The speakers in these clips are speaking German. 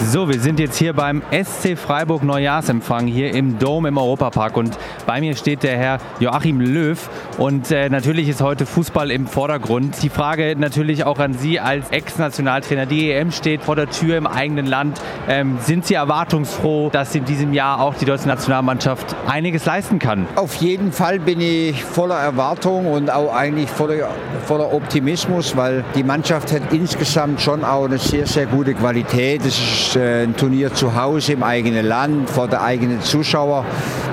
So, wir sind jetzt hier beim SC Freiburg Neujahrsempfang hier im Dom im Europapark und bei mir steht der Herr Joachim Löw und äh, natürlich ist heute Fußball im Vordergrund. Die Frage natürlich auch an Sie als Ex-Nationaltrainer. Die EM steht vor der Tür im eigenen Land. Ähm, sind Sie erwartungsfroh, dass in diesem Jahr auch die deutsche Nationalmannschaft einiges leisten kann? Auf jeden Fall bin ich voller Erwartung und auch eigentlich voller, voller Optimismus, weil die Mannschaft hat insgesamt schon auch eine sehr, sehr gute Qualität. Es ist äh, ein Turnier zu Hause im eigenen Land, vor der eigenen Zuschauer.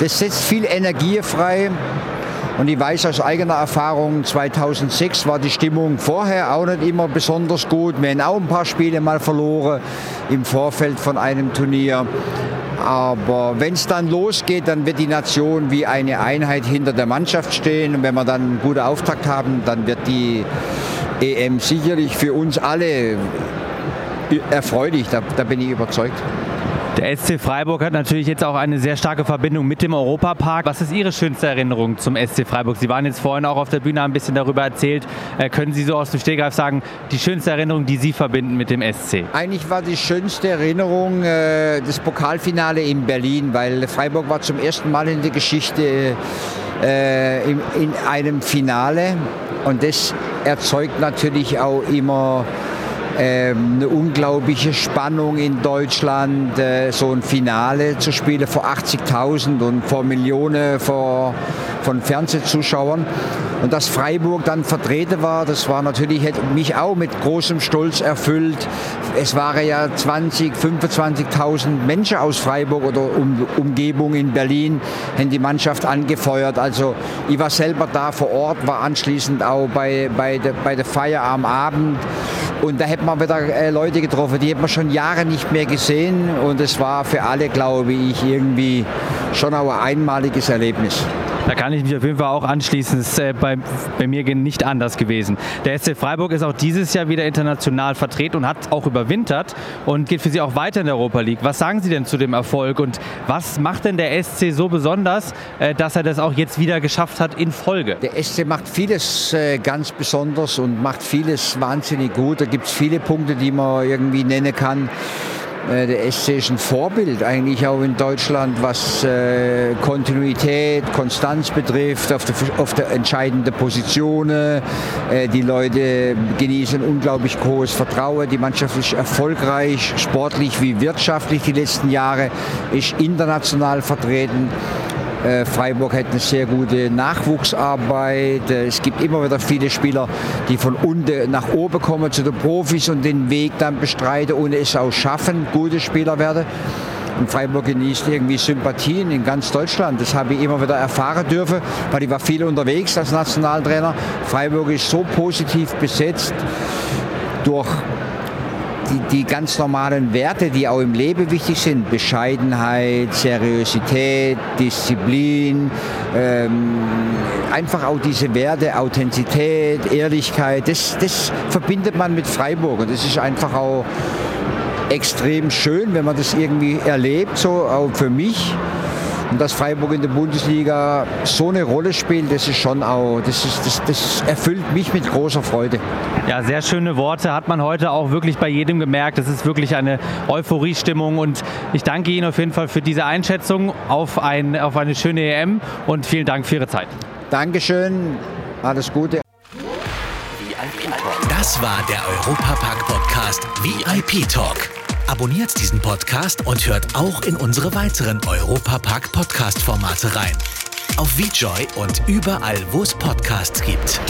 Das setzt viel Energie frei. Und ich weiß aus eigener Erfahrung, 2006 war die Stimmung vorher auch nicht immer besonders gut. Wir haben auch ein paar Spiele mal verloren im Vorfeld von einem Turnier. Aber wenn es dann losgeht, dann wird die Nation wie eine Einheit hinter der Mannschaft stehen. Und wenn wir dann einen guten Auftakt haben, dann wird die EM sicherlich für uns alle erfreulich, da, da bin ich überzeugt. Der SC Freiburg hat natürlich jetzt auch eine sehr starke Verbindung mit dem Europapark. Was ist Ihre schönste Erinnerung zum SC Freiburg? Sie waren jetzt vorhin auch auf der Bühne, ein bisschen darüber erzählt. Äh, können Sie so aus dem Stegreif sagen, die schönste Erinnerung, die Sie verbinden mit dem SC? Eigentlich war die schönste Erinnerung äh, das Pokalfinale in Berlin, weil Freiburg war zum ersten Mal in der Geschichte äh, in, in einem Finale und das erzeugt natürlich auch immer eine unglaubliche Spannung in Deutschland, äh, so ein Finale zu spielen vor 80.000 und vor Millionen von Fernsehzuschauern. Und dass Freiburg dann vertreten war, das war natürlich mich auch mit großem Stolz erfüllt. Es waren ja 20, 25.000 Menschen aus Freiburg oder um, Umgebung in Berlin, haben die Mannschaft angefeuert. Also ich war selber da vor Ort, war anschließend auch bei, bei, der, bei der Feier am Abend. Und da hätten wir wieder äh, Leute getroffen, die hätten wir schon Jahre nicht mehr gesehen. Und es war für alle, glaube ich, irgendwie schon auch ein einmaliges Erlebnis. Da kann ich mich auf jeden Fall auch anschließen. Es ist äh, bei, bei mir nicht anders gewesen. Der SC Freiburg ist auch dieses Jahr wieder international vertreten und hat auch überwintert und geht für Sie auch weiter in der Europa League. Was sagen Sie denn zu dem Erfolg und was macht denn der SC so besonders, äh, dass er das auch jetzt wieder geschafft hat in Folge? Der SC macht vieles äh, ganz besonders und macht vieles wahnsinnig gut. Da gibt es viele Punkte, die man irgendwie nennen kann. Äh, der SC ist ein Vorbild eigentlich auch in Deutschland, was äh, Kontinuität, Konstanz betrifft, auf der, auf der entscheidenden Positionen. Äh, die Leute genießen unglaublich großes Vertrauen. Die Mannschaft ist erfolgreich, sportlich wie wirtschaftlich die letzten Jahre, ist international vertreten. Äh, Freiburg hat eine sehr gute Nachwuchsarbeit. Äh, es gibt immer wieder viele Spieler, die von unten nach oben kommen zu den Profis und den Weg dann bestreiten und es auch schaffen, gute Spieler werden. Und Freiburg genießt irgendwie Sympathien in ganz Deutschland. Das habe ich immer wieder erfahren dürfen, weil ich war viel unterwegs als Nationaltrainer. Freiburg ist so positiv besetzt durch die, die ganz normalen Werte, die auch im Leben wichtig sind, Bescheidenheit, Seriosität, Disziplin, ähm, einfach auch diese Werte, Authentizität, Ehrlichkeit, das, das verbindet man mit Freiburg und das ist einfach auch extrem schön, wenn man das irgendwie erlebt, so auch für mich. Und dass Freiburg in der Bundesliga so eine Rolle spielt, das ist schon auch, das, ist, das, das erfüllt mich mit großer Freude. Ja, sehr schöne Worte hat man heute auch wirklich bei jedem gemerkt. Es ist wirklich eine Euphoriestimmung und ich danke Ihnen auf jeden Fall für diese Einschätzung auf, ein, auf eine schöne EM und vielen Dank für Ihre Zeit. Dankeschön, alles Gute. Das war der Europapark-Podcast VIP Talk. Abonniert diesen Podcast und hört auch in unsere weiteren Europapark Podcast Formate rein. Auf VJoy und überall, wo es Podcasts gibt.